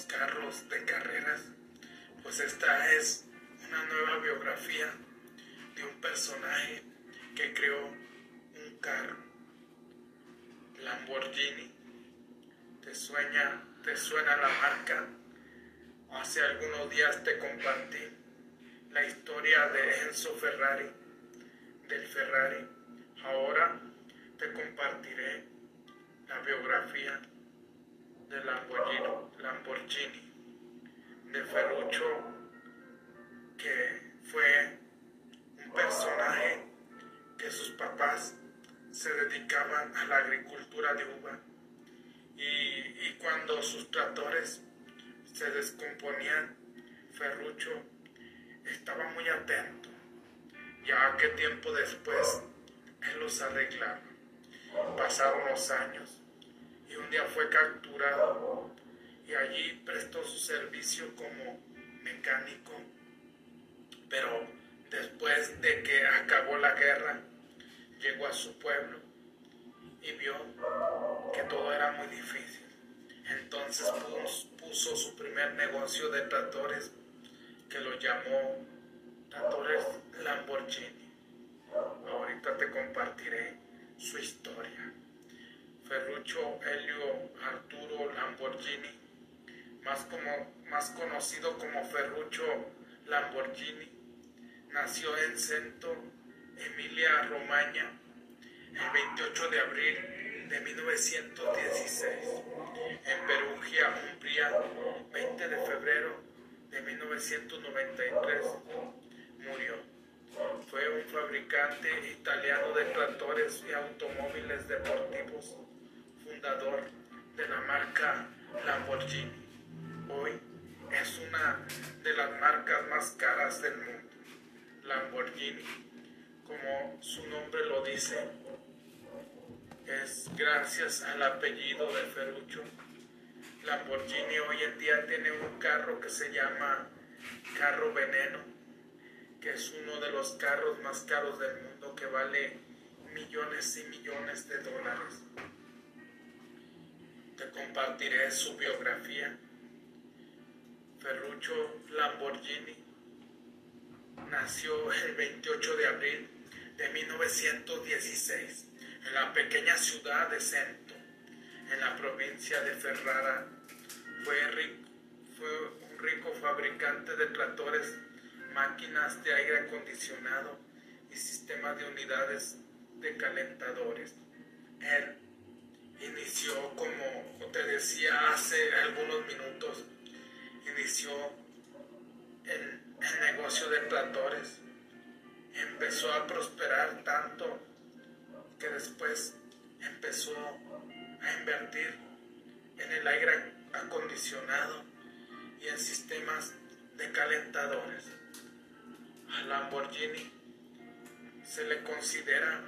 carros de carreras, pues esta es una nueva biografía de un personaje que creó un carro, Lamborghini. ¿Te, sueña, te suena la marca? Hace algunos días te compartí la historia de Enzo Ferrari, del Ferrari. Ahora te compartiré la biografía de Lamborghini, de Ferruccio, que fue un personaje que sus papás se dedicaban a la agricultura de uva y, y cuando sus tractores se descomponían, Ferruccio estaba muy atento, ya que tiempo después él los arreglaba. Pasaron los años fue capturado y allí prestó su servicio como mecánico, pero después de que acabó la guerra, llegó a su pueblo y vio que todo era muy difícil. Entonces puso su primer negocio de tractores que lo llamó Tractores Lamborghini. Ahorita te compartiré su historia. Ferruccio Elio Arturo Lamborghini, más, como, más conocido como Ferruccio Lamborghini, nació en Cento, Emilia Romagna, el 28 de abril de 1916, en Perugia, Umbría, 20 de febrero de 1993 murió. Fue un fabricante italiano de tractores y automóviles deportivos, fundador de la marca Lamborghini. Hoy es una de las marcas más caras del mundo. Lamborghini, como su nombre lo dice, es gracias al apellido de Ferruccio Lamborghini hoy en día tiene un carro que se llama carro veneno, que es uno de los carros más caros del mundo que vale millones y millones de dólares. Compartiré su biografía. Ferruccio Lamborghini nació el 28 de abril de 1916 en la pequeña ciudad de Cento en la provincia de Ferrara. Fue, un rico fabricante de tractores, máquinas de aire acondicionado y sistemas de unidades de calentadores. Inició, como te decía hace algunos minutos, inició el, negocio de tractores. Empezó a prosperar tanto que después empezó a invertir en el aire acondicionado y en sistemas de calentadores. A Lamborghini se le considera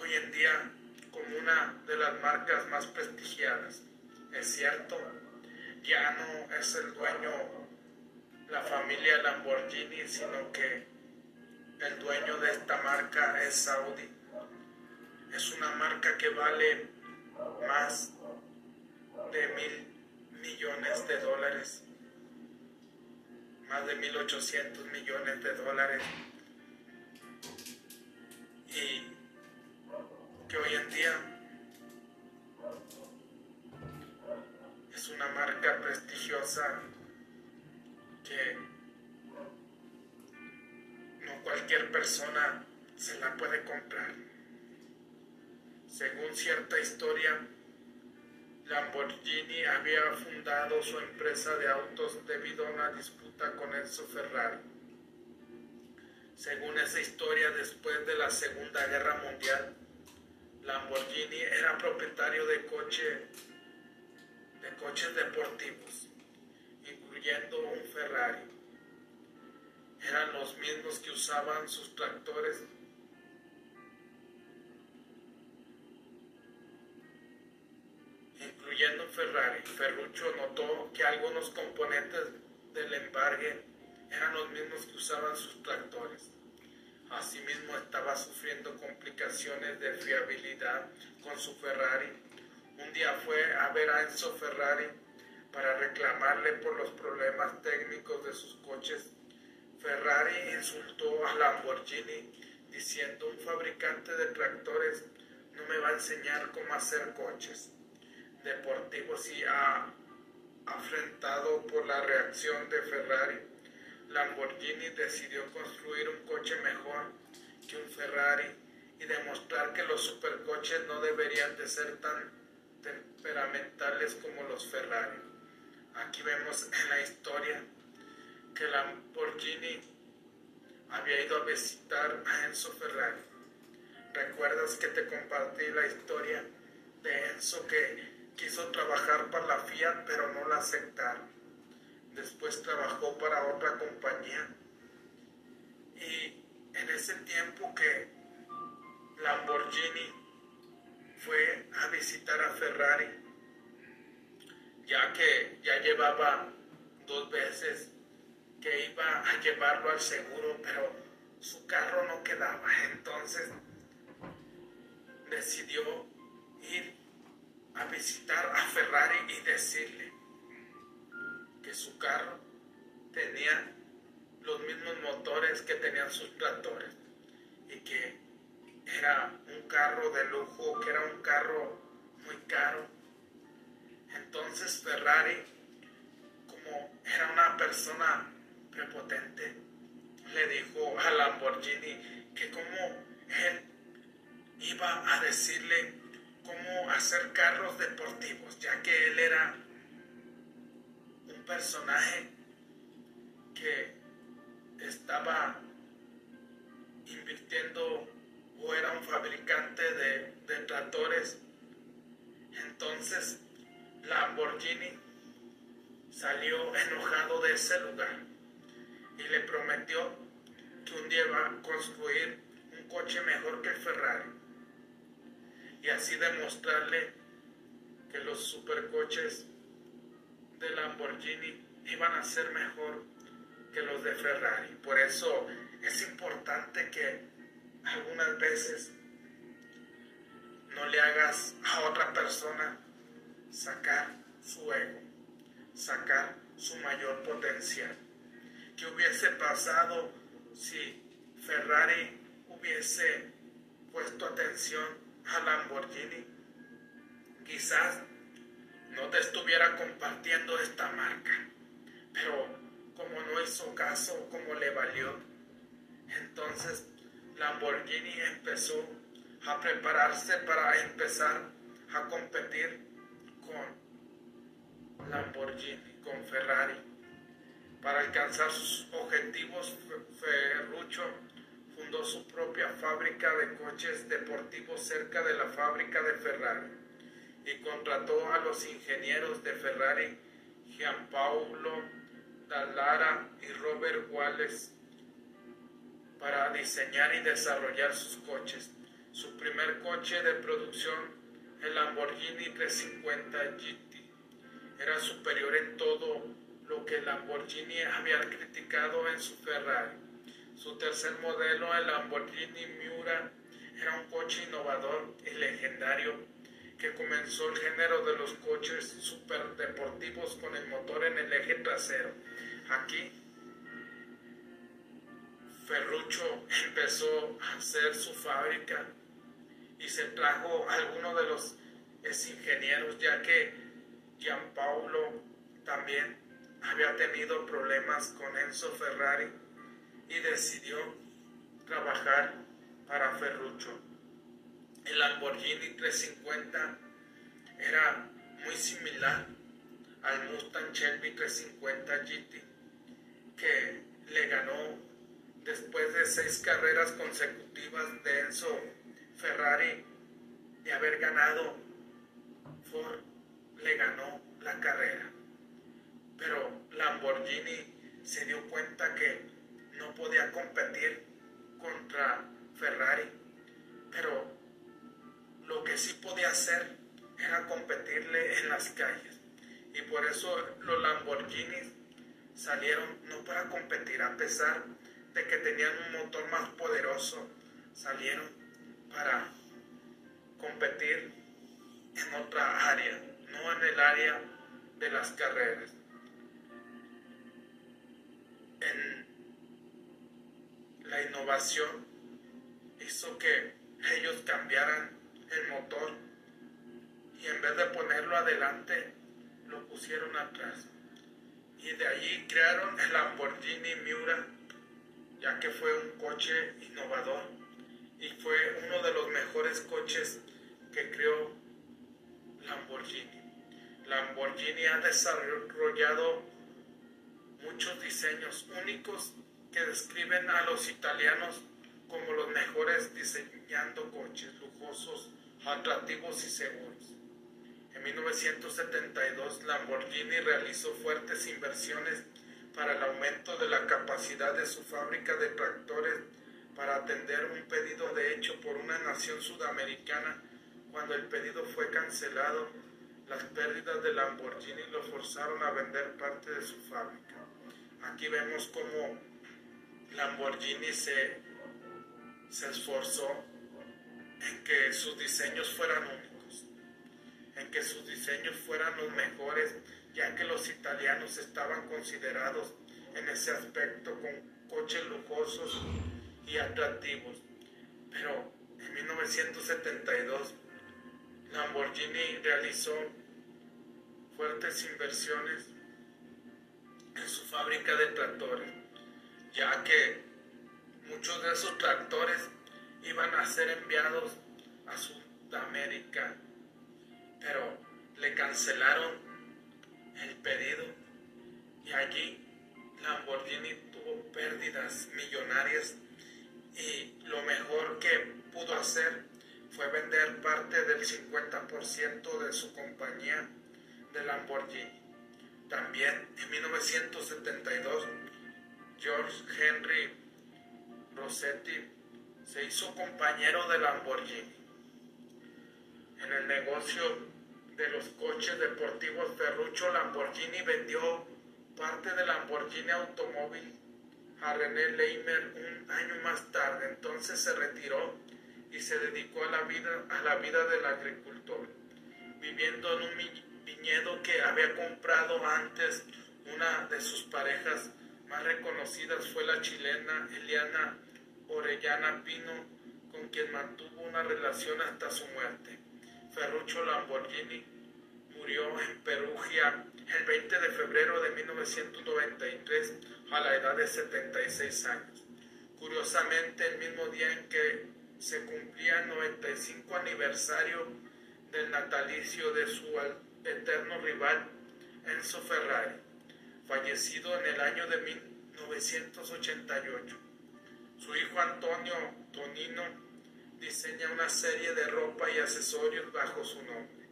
hoy en día como una de las marcas más prestigiadas. Es cierto, ya no es el dueño la familia Lamborghini, sino que el dueño de esta marca es Saudi. Es una marca que vale más de mil millones de dólares, más de mil ochocientos millones de dólares, y que hoy en día es una marca prestigiosa que no cualquier persona se la puede comprar. Según cierta historia, Lamborghini había fundado su empresa de autos debido a una disputa con Enzo Ferrari. Según esa historia, después de la Segunda Guerra Mundial, Lamborghini era propietario de, coche, de coches deportivos, incluyendo un Ferrari. Eran los mismos que usaban sus tractores incluyendo Ferrari. Ferruccio notó que algunos componentes del embargue eran los mismos que usaban sus tractores. Asimismo estaba sufriendo complicaciones de fiabilidad con su Ferrari. un día fue a ver a Enzo Ferrari para reclamarle por los problemas técnicos de sus coches. Ferrari insultó a Lamborghini diciendo un fabricante de tractores no me va a enseñar cómo hacer coches deportivos y ha afrentado por la reacción de Ferrari. Lamborghini decidió construir un coche mejor que un Ferrari y demostrar que los supercoches no deberían de ser tan temperamentales como los Ferrari. Aquí vemos en la historia que Lamborghini había ido a visitar a Enzo Ferrari. ¿Recuerdas que te compartí la historia de Enzo que quiso trabajar para la Fiat pero no la aceptaron? Después trabajó para otra compañía y en ese tiempo que Lamborghini fue a visitar a Ferrari, ya que ya llevaba dos veces que iba a llevarlo al seguro, pero su carro no quedaba. Entonces decidió ir a visitar a Ferrari y decirle que su carro tenía los mismos motores que tenían sus tractores y que era un carro de lujo, que era un carro muy caro. Entonces Ferrari, como era una persona prepotente, le dijo a Lamborghini que como él iba a decirle cómo hacer carros deportivos, ya que él era personaje que estaba invirtiendo o era un fabricante de, de tractores. Entonces Lamborghini salió enojado de ese lugar y le prometió que un día va a construir un coche mejor que el Ferrari y así demostrarle que los supercoches de Lamborghini iban a ser mejor que los de Ferrari. Por eso es importante que algunas veces no le hagas a otra persona sacar su ego, sacar su mayor potencial. ¿Qué hubiese pasado si Ferrari hubiese puesto atención a Lamborghini? Quizás no te estuviera compartiendo esta marca, pero como no hizo caso, como le valió, entonces Lamborghini empezó a prepararse para empezar a competir con Lamborghini, con Ferrari. Para alcanzar sus objetivos, Ferruccio fundó su propia fábrica de coches deportivos cerca de la fábrica de Ferrari y contrató a los ingenieros de Ferrari, Gianpaolo Dallara y Robert Wallace para diseñar y desarrollar sus coches. Su primer coche de producción, el Lamborghini 350 GT, era superior en todo lo que Lamborghini había criticado en su Ferrari. Su tercer modelo, el Lamborghini Miura, era un coche innovador y legendario que comenzó el género de los coches superdeportivos con el motor en el eje trasero. Aquí Ferruccio empezó a hacer su fábrica y se trajo a algunos de los ingenieros, ya que Gianpaolo también había tenido problemas con Enzo Ferrari y decidió trabajar para Ferruccio. El Lamborghini 350 era muy similar al Mustang Shelby 350 GT que le ganó después de seis carreras consecutivas de Enzo Ferrari de haber ganado, Ford le ganó la carrera. Pero Lamborghini se dio cuenta que no podía competir contra Ferrari. Pero lo que sí podía hacer era competirle en las calles. Y por eso los Lamborghinis salieron no para competir a pesar de que tenían un motor más poderoso, salieron para competir en otra área, no en el área de las carreras. En la innovación hizo que ellos cambiaran el motor y en vez de ponerlo adelante, lo pusieron atrás. Y de allí crearon el Lamborghini Miura, ya que fue un coche innovador y fue uno de los mejores coches que creó Lamborghini. Lamborghini ha desarrollado muchos diseños únicos que describen a los italianos como los mejores diseñando coches lujosos, atractivos y seguros. En 1972 Lamborghini realizó fuertes inversiones para el aumento de la capacidad de su fábrica de tractores para atender un pedido de hecho por una nación sudamericana. Cuando el pedido fue cancelado, las pérdidas de Lamborghini lo forzaron a vender parte de su fábrica. Aquí vemos cómo Lamborghini se, se esforzó en que sus diseños fueran únicos, en que sus diseños fueran los mejores, ya que los italianos estaban considerados en ese aspecto con coches lujosos y atractivos. Pero en 1972 Lamborghini realizó fuertes inversiones en su fábrica de tractores, ya que muchos de esos tractores iban a ser enviados a Sudamérica, pero le cancelaron el pedido y allí Lamborghini tuvo pérdidas millonarias y lo mejor que pudo hacer fue vender parte del 50% de su compañía de Lamborghini. También en 1972, George Henry Rossetti se hizo compañero de Lamborghini. En el negocio de los coches deportivos Ferruccio Lamborghini vendió parte del Lamborghini automóvil a René Leimer un año más tarde. Entonces se retiró y se dedicó a la vida, a la vida del agricultor, viviendo en un viñedo que había comprado antes una de sus parejas más reconocidas fue la chilena Eliana Orellana Pino, con quien mantuvo una relación hasta su muerte. Ferruccio Lamborghini murió en Perugia el 20 de febrero de 1993 a la edad de 76 años. Curiosamente, el mismo día en que se cumplía el 95 aniversario del natalicio de su eterno rival Enzo Ferrari, fallecido en el año de 1988. Su hijo Antonio Tonino diseña una serie de ropa y accesorios bajo su nombre.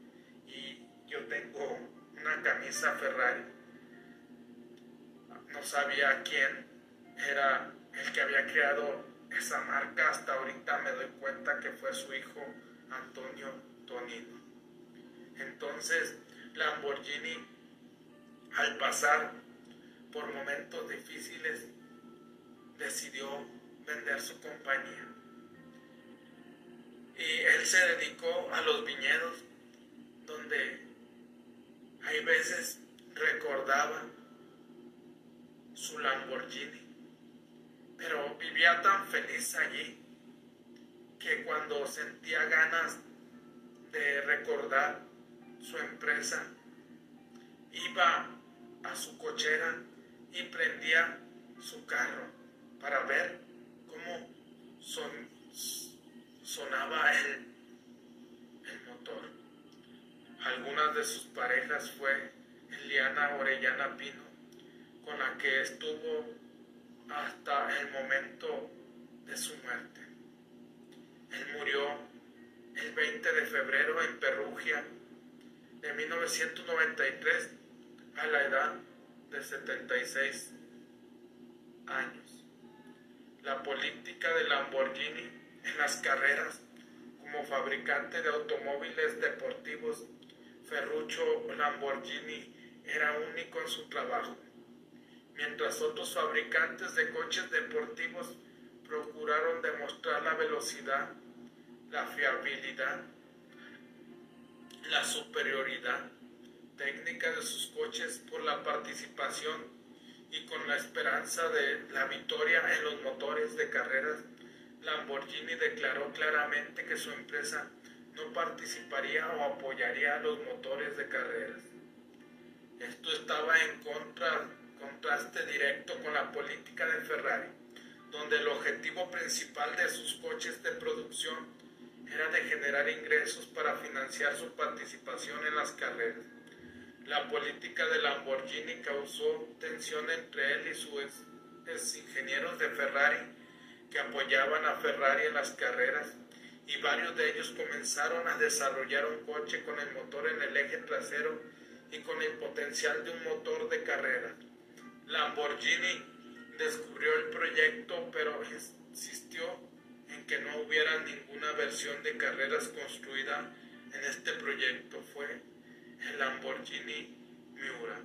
Y yo tengo una camisa Ferrari. No sabía quién era el que había creado esa marca. Hasta ahorita me doy cuenta que fue su hijo Antonio Tonino. Entonces, Lamborghini, al pasar por momentos difíciles, decidió vender su compañía. Y él se dedicó a los viñedos, donde hay veces recordaba su Lamborghini, pero vivía tan feliz allí que cuando sentía ganas de recordar su empresa, iba a su cochera y prendía su carro para ver son, sonaba el, el motor. Algunas de sus parejas fue Eliana Orellana Pino, con la que estuvo hasta el momento de su muerte. Él murió el 20 de febrero en Perugia de 1993 a la edad de 76 años. La política de Lamborghini en las carreras como fabricante de automóviles deportivos, Ferruccio Lamborghini era único en su trabajo, mientras otros fabricantes de coches deportivos procuraron demostrar la velocidad, la fiabilidad, la superioridad técnica de sus coches por la participación y con la esperanza de la victoria en los motores de carreras, Lamborghini declaró claramente que su empresa no participaría o apoyaría los motores de carreras. Esto estaba en contra, contraste directo con la política de Ferrari, donde el objetivo principal de sus coches de producción era de generar ingresos para financiar su participación en las carreras. La política de Lamborghini causó tensión entre él y sus ingenieros de Ferrari que apoyaban a Ferrari en las carreras y varios de ellos comenzaron a desarrollar un coche con el motor en el eje trasero y con el potencial de un motor de carrera. Lamborghini descubrió el proyecto pero insistió en que no hubiera ninguna versión de carreras construida en este proyecto. Fue el Lamborghini Miura.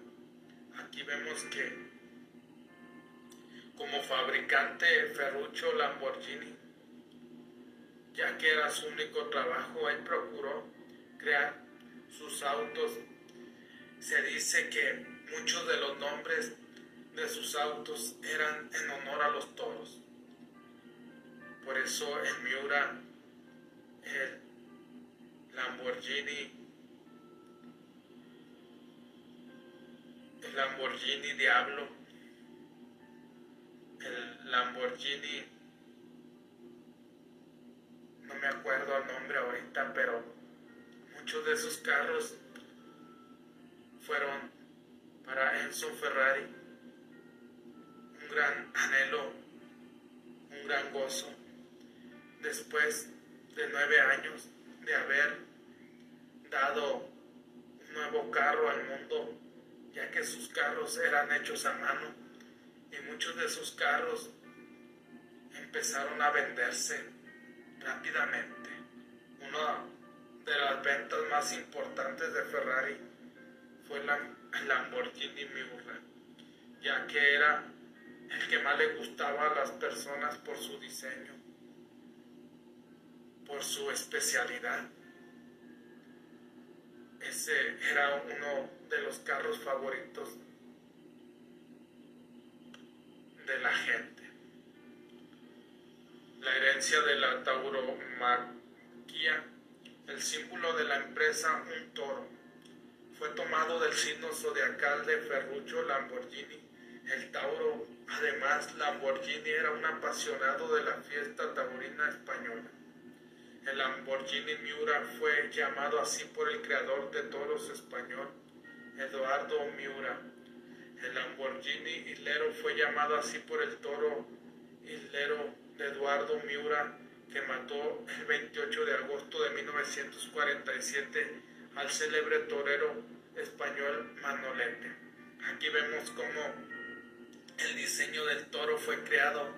Aquí vemos que como fabricante Ferruccio Lamborghini, ya que era su único trabajo, él procuró crear sus autos. Se dice que muchos de los nombres de sus autos eran en honor a los toros. Por eso el Miura, el Lamborghini el Lamborghini Diablo, el Lamborghini, no me acuerdo el nombre ahorita, pero muchos de esos carros fueron para Enzo Ferrari un gran anhelo, un gran gozo. Después de nueve años de haber dado un nuevo carro al mundo, ya que sus carros eran hechos a mano y muchos de sus carros empezaron a venderse rápidamente. Una de las ventas más importantes de Ferrari fue la Lamborghini Miura, ya que era el que más le gustaba a las personas por su diseño, por su especialidad. Ese era uno de los carros favoritos de la gente. La herencia de la tauromaquia, el símbolo de la empresa un toro, fue tomado del signo zodiacal de Ferruccio Lamborghini. El Tauro, además, Lamborghini era un apasionado de la fiesta taurina española. El Lamborghini Miura fue llamado así por el creador de toros español Eduardo Miura. El Lamborghini Hilero fue llamado así por el toro hilero de Eduardo Miura, que mató el 28 de agosto de 1947 al célebre torero español Manolete. Aquí vemos cómo el diseño del toro fue creado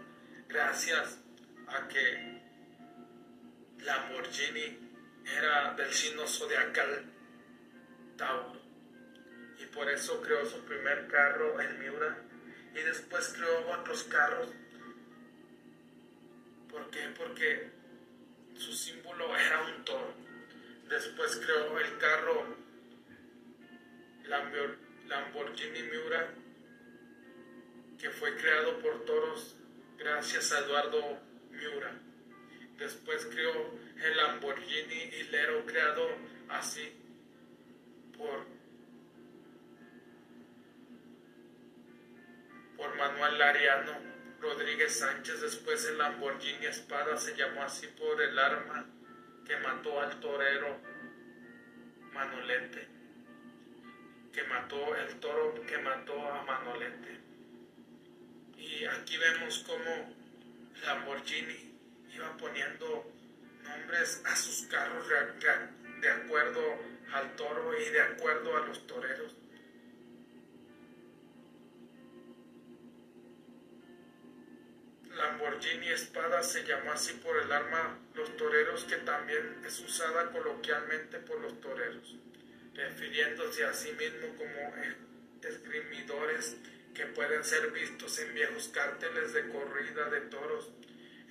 gracias a que Lamborghini era del signo zodiacal Tauro y por eso creó su primer carro, el Miura, y después creó otros carros. ¿Por qué? Porque su símbolo era un toro. Después creó el carro Lamborghini Miura, que fue creado por toros gracias a Eduardo Miura. Después creó el Lamborghini Hilero, creado así por por Manuel Lariano Rodríguez Sánchez. Después el Lamborghini Espada se llamó así por el arma que mató al torero Manolete, que mató el toro que mató a Manolete. Y aquí vemos cómo Lamborghini iba poniendo nombres a sus carros de acuerdo al toro y de acuerdo a los toreros. Lamborghini Espada se llamó así por el arma los toreros que también es usada coloquialmente por los toreros, refiriéndose a sí mismo como esgrimidores que pueden ser vistos en viejos cárteles de corrida de toros.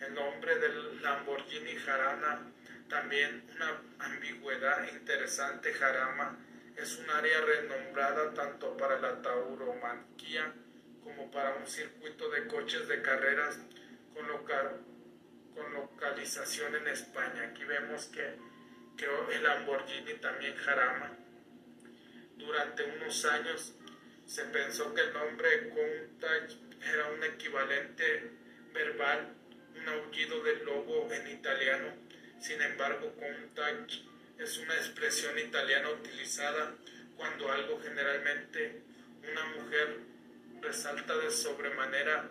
El nombre del Lamborghini Jarana También una ambigüedad interesante, Jarama es un área renombrada tanto para la tauromaquia como para un circuito de coches de carreras con, con localización en España. Aquí vemos que, que el Lamborghini también Jarama. Durante unos años se pensó que el nombre Countach era un equivalente verbal, un aullido del lobo en italiano. Sin embargo, Countach es una expresión italiana utilizada cuando algo generalmente una mujer resalta de sobremanera.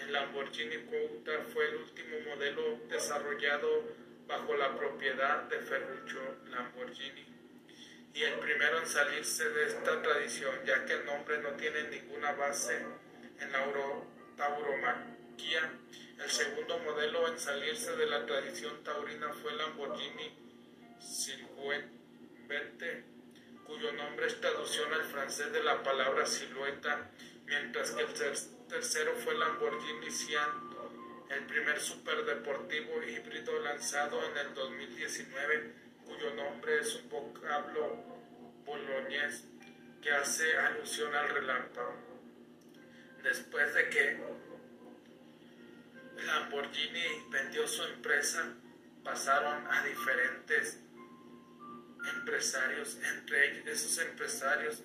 El Lamborghini Countach fue el último modelo desarrollado bajo la propiedad de Ferruccio Lamborghini y el primero en salirse de esta tradición, ya que el nombre no tiene ninguna base en la tauromaquia. El segundo modelo en salirse de la tradición taurina fue Lamborghini Siluete, cuyo nombre es traducción al francés de la palabra silueta, mientras que el tercero fue Lamborghini Sian, el primer superdeportivo híbrido lanzado en el 2019 cuyo nombre es un vocablo boloñés que hace alusión al relámpago. Después de que Lamborghini vendió su empresa, pasaron a diferentes empresarios. Entre esos empresarios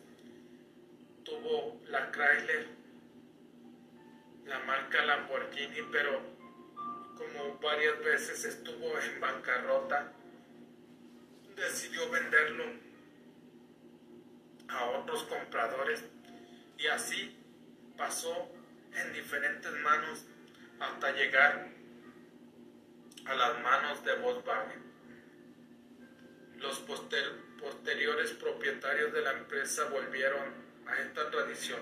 tuvo la Chrysler, la marca Lamborghini, pero como varias veces estuvo en bancarrota, decidió venderlo a otros compradores y así pasó en diferentes manos hasta llegar a las manos de Volkswagen. Los posteriores propietarios de la empresa volvieron a esta tradición,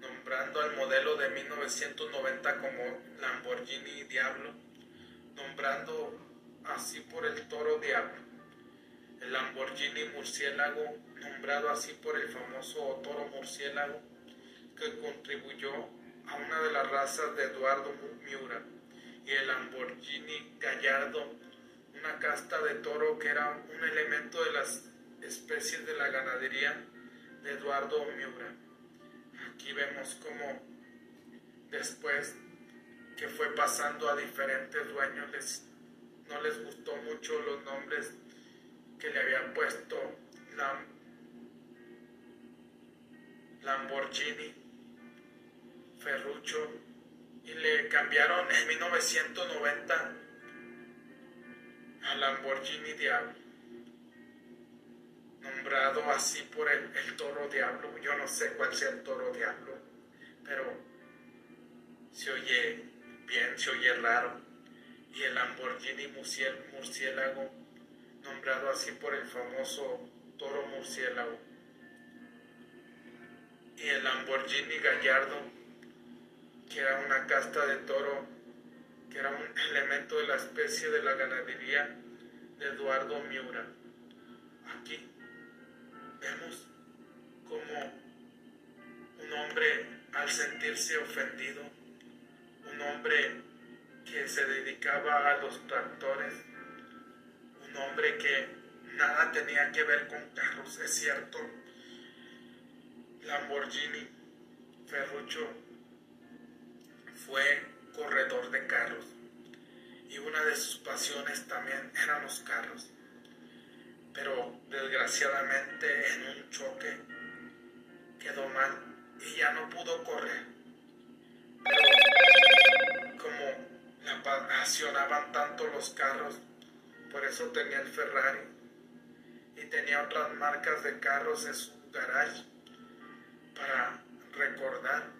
nombrando al modelo de 1990 como Lamborghini Diablo, nombrando así por el toro Diablo el Lamborghini murciélago, nombrado así por el famoso toro murciélago, que contribuyó a una de las razas de Eduardo Miura, y el Lamborghini Gallardo, una casta de toro que era un elemento de las especies de la ganadería de Eduardo Miura. Aquí vemos cómo después que fue pasando a diferentes dueños no les gustó mucho los nombres que le habían puesto Lamborghini Ferruccio y le cambiaron en 1990 a Lamborghini Diablo, nombrado así por el, toro Diablo. Yo no sé cuál sea el toro Diablo, pero se oye bien, se oye raro. Y el Lamborghini murciélago nombrado así por el famoso toro murciélago. Y el Lamborghini Gallardo, que era una casta de toro, que era un elemento de la especie de la ganadería de Eduardo Miura. Aquí vemos como un hombre al sentirse ofendido, un hombre que se dedicaba a los tractores, un hombre que nada tenía que ver con carros, es cierto. Lamborghini Ferruccio fue corredor de carros y una de sus pasiones también eran los carros. Pero desgraciadamente en un choque quedó mal y ya no pudo correr. Como le apasionaban tanto los carros, por eso tenía el Ferrari y tenía otras marcas de carros en su garage para recordar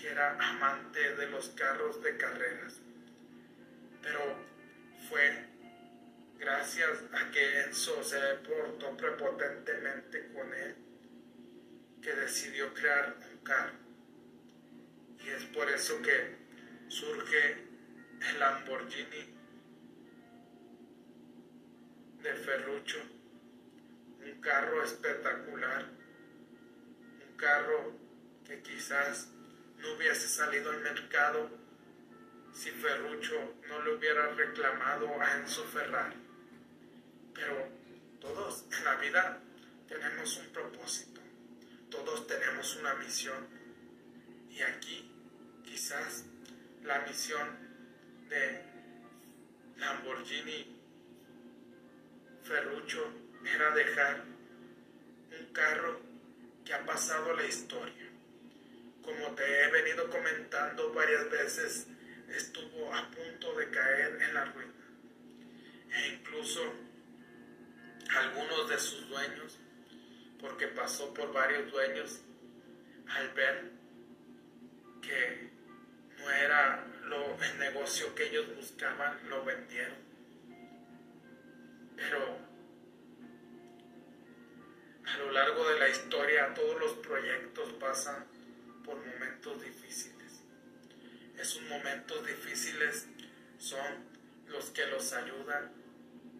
que era amante de los carros de carreras. Pero fue gracias a que Enzo se portó prepotentemente con él que decidió crear un carro. Y es por eso que surge el Lamborghini de Ferrucho, un carro espectacular, un carro que quizás no hubiese salido al mercado si Ferrucho no le hubiera reclamado a Enzo Ferrari. Pero todos en la vida tenemos un propósito, todos tenemos una misión. Y aquí quizás la misión de Lamborghini Ferruccio era dejar un carro que ha pasado la historia. Como te he venido comentando varias veces, estuvo a punto de caer en la ruina. E incluso algunos de sus dueños, porque pasó por varios dueños, al ver que no era lo, el negocio que ellos buscaban, lo vendieron. Pero a lo largo de la historia todos los proyectos pasan por momentos difíciles. Esos momentos difíciles son los que los ayudan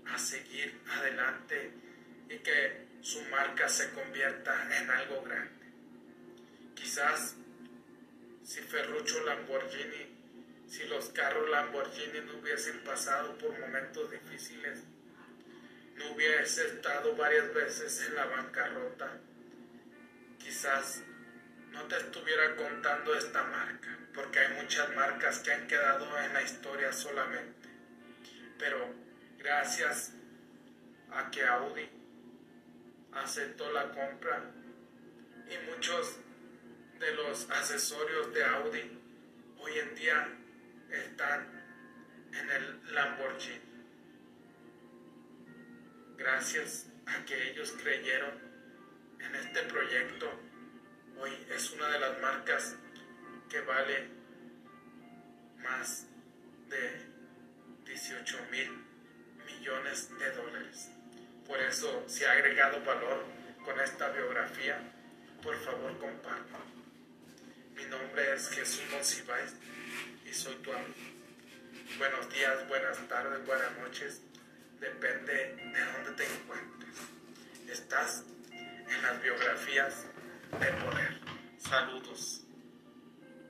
a seguir adelante y que su marca se convierta en algo grande. Quizás si Ferruccio Lamborghini, si los carros Lamborghini no hubiesen pasado por momentos difíciles, no hubiese estado varias veces en la bancarrota, quizás no te estuviera contando esta marca, porque hay muchas marcas que han quedado en la historia solamente. Pero gracias a que Audi aceptó la compra y muchos de los accesorios de Audi hoy en día están en el Lamborghini gracias a que ellos creyeron en este proyecto, hoy es una de las marcas que vale más de 18 mil millones de dólares. Por eso, si ha agregado valor con esta biografía, por favor comparta. Mi nombre es Jesús Monsiváis y soy tu amigo. Buenos días, buenas tardes, buenas noches depende de dónde te encuentres. Estás en las biografías de poder. Saludos.